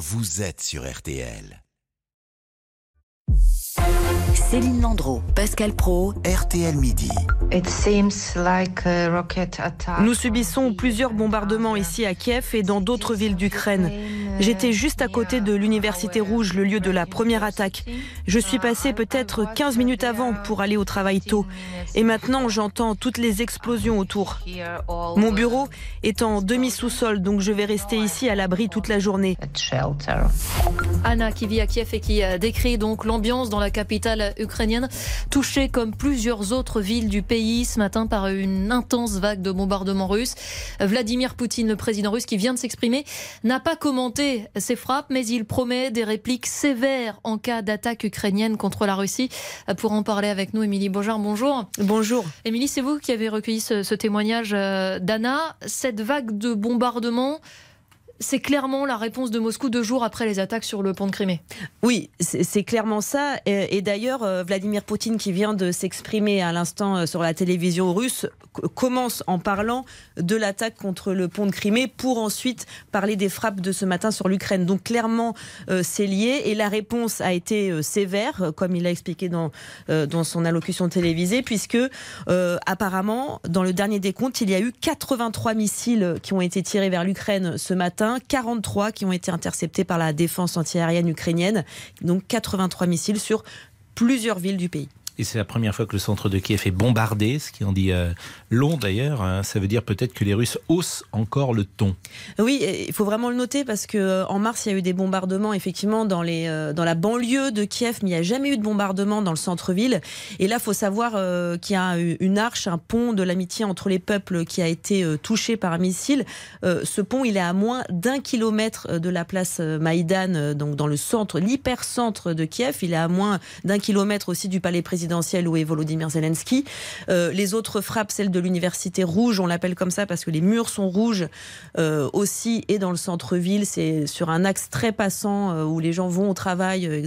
vous êtes sur RTL. Céline Landreau, Pascal Pro, RTL Midi. It seems like a rocket attack. Nous subissons plusieurs bombardements ici à Kiev et dans d'autres villes d'Ukraine. J'étais juste à côté de l'Université Rouge, le lieu de la première attaque. Je suis passé peut-être 15 minutes avant pour aller au travail tôt. Et maintenant, j'entends toutes les explosions autour. Mon bureau est en demi-sous-sol, donc je vais rester ici à l'abri toute la journée. Anna qui vit à Kiev et qui euh, décrit donc l'ambiance dans la capitale ukrainienne, touchée comme plusieurs autres villes du pays ce matin par une intense vague de bombardements russes. Vladimir Poutine, le président russe qui vient de s'exprimer, n'a pas commenté ces frappes, mais il promet des répliques sévères en cas d'attaque ukrainienne contre la Russie. Pour en parler avec nous, Émilie Beaujard, bonjour. Bonjour. Émilie, c'est vous qui avez recueilli ce, ce témoignage euh, d'Anna. Cette vague de bombardements, c'est clairement la réponse de Moscou deux jours après les attaques sur le pont de Crimée. Oui, c'est clairement ça. Et, d'ailleurs, euh, Vladimir Poutine, qui vient de s'exprimer à l'instant euh, sur la télévision russe, commence en parlant de l'attaque contre le pont de Crimée pour ensuite parler des frappes de ce matin sur l'Ukraine. Donc clairement, euh, c'est lié. Et la réponse a été sévère, comme il l'a expliqué dans, dans son allocution télévisée, puisque apparemment, dans le dernier décompte, il y a eu 83 missiles qui ont été tirés vers l'Ukraine ce matin, 43 qui ont été interceptés par la défense antiaérienne ukrainienne, donc 83 missiles sur plusieurs villes du pays. Et c'est la première fois que le centre de Kiev est bombardé, ce qui en dit euh, long d'ailleurs. hein. Ça veut dire peut-être que les Russes haussent encore le ton. Oui, il faut vraiment le noter parce que euh, en mars, il y a eu des bombardements effectivement dans euh, la banlieue de Kiev, mais il n'y a jamais eu de bombardement dans le centre-ville. Et là, faut savoir qu'il y a une arche, un pont de l'amitié entre les peuples qui a été touché par un missile. Ce pont, il est à moins d'un kilomètre de la place Maïdan, donc dans le centre, l'hypercentre de Kiev. Il est à moins d'un kilomètre aussi du palais présidentiel où est Volodymyr Zelensky. Euh, les autres frappes, celle de l'université rouge, on l'appelle comme ça parce que les murs sont rouges euh, aussi, et dans le centre-ville, c'est sur un axe très passant euh, où les gens vont au travail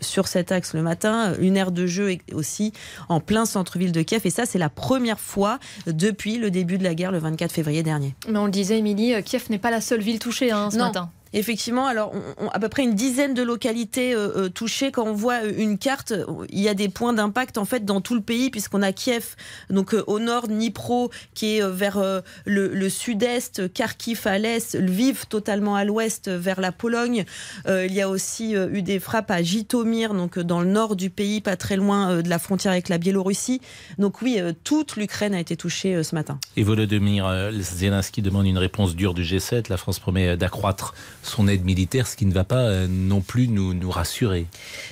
sur cet axe le matin. Une aire de jeu aussi en plein centre-ville de Kiev, et ça, c'est la première fois depuis le début de la guerre le 24 février dernier. Mais on le disait, Émilie, Kiev n'est pas la seule ville touchée hein, ce Non. matin. Effectivement, alors à peu près une dizaine de localités euh, euh, touchées. Quand on voit euh, une carte, il y a des points d'impact en fait dans tout le pays, puisqu'on a Kiev, donc au nord, Dnipro qui est vers le, le sud-est, Kharkiv à l'est, Lviv totalement à l'ouest vers la Pologne. Il y a aussi eu des frappes à Jitomir, donc dans le nord du pays, pas très loin de la frontière avec la Biélorussie. Donc oui, toute l'Ukraine a été touchée ce matin. Et Volodymyr Zelensky demande une réponse dure du G7. La France promet d'accroître son aide militaire, ce qui ne va pas euh, non plus nous, nous rassurer.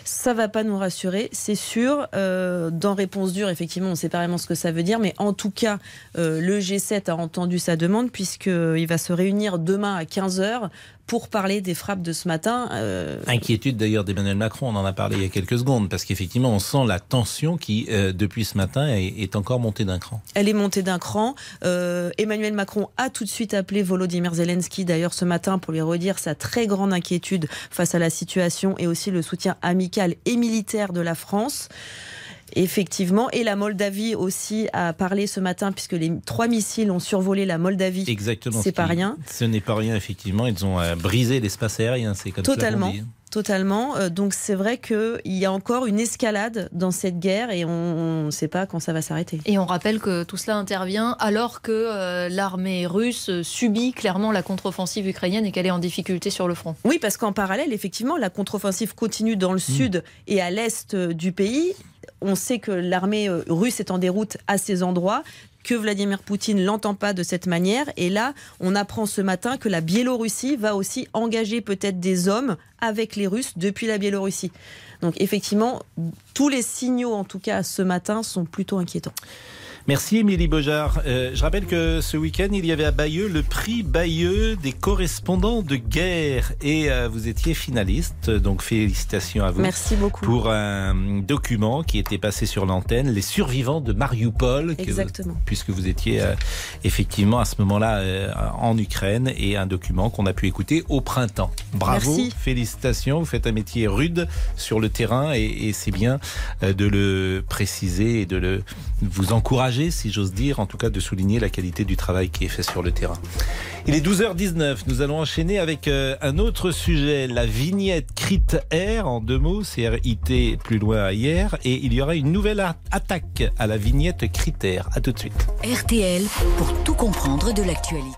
Ça va pas nous rassurer, c'est sûr. Euh, dans réponse dure, effectivement, on ne sait pas vraiment ce que ça veut dire, mais en tout cas, euh, le G7 a entendu sa demande puisqu'il va se réunir demain à 15h pour parler des frappes de ce matin. Euh, Inquiétude d'ailleurs d'Emmanuel Macron, on en a parlé il y a quelques secondes, parce qu'effectivement on sent la tension qui, euh, depuis ce matin, est, est encore montée d'un cran. Elle est montée d'un cran. Euh, Emmanuel Macron a tout de suite appelé Volodymyr Zelensky, d'ailleurs ce matin, pour lui redire sa très grande inquiétude face à la situation et aussi le soutien amical et militaire de la France. Effectivement, et la Moldavie aussi a parlé ce matin puisque les trois missiles ont survolé la Moldavie. Exactement. C'est ce pas qui- rien. Ce n'est pas rien, effectivement. Ils ont euh, brisé l'espace aérien, c'est comme ça Totalement. qu'on dit. Totalement. Euh, donc c'est vrai qu'il y a encore une escalade dans cette guerre et on ne sait pas quand ça va s'arrêter. Et on rappelle que tout cela intervient alors que euh, l'armée russe subit clairement la contre-offensive ukrainienne et qu'elle est en difficulté sur le front. Oui, parce qu'en parallèle, effectivement, la contre-offensive continue dans le sud et à l'est du pays. On sait que l'armée euh, russe est en déroute à ces endroits que Vladimir Poutine l'entend pas de cette manière. Et là, on apprend ce matin que la Biélorussie va aussi engager peut-être des hommes avec les Russes depuis la Biélorussie. Donc effectivement, tous les signaux, en tout cas ce matin, sont plutôt inquiétants. Merci Émilie Beaujard. Euh, je rappelle que ce week-end, il y avait à Bayeux le prix Bayeux des correspondants de guerre. Et euh, vous étiez finaliste, donc félicitations à vous. Merci beaucoup. Pour un document qui était passé sur l'antenne, Les survivants de Mariupol. que- Exactement. puisque vous étiez euh, effectivement à ce moment-là euh, en Ukraine et un document qu'on a pu écouter au printemps. Bravo, Merci. félicitations. Vous faites un métier rude sur le terrain et, et c'est bien euh, de le préciser et de le vous encourager, si j'ose dire, en tout cas de souligner la qualité du travail qui est fait sur le terrain. Il est 12h19. Nous allons enchaîner avec euh, un autre sujet, la vignette Crit Air en deux mots, C-R-I-T plus loin hier, et il y aura une nouvelle a- attaque à la vignette Critère. À tout de suite. RTL pour tout comprendre de l'actualité.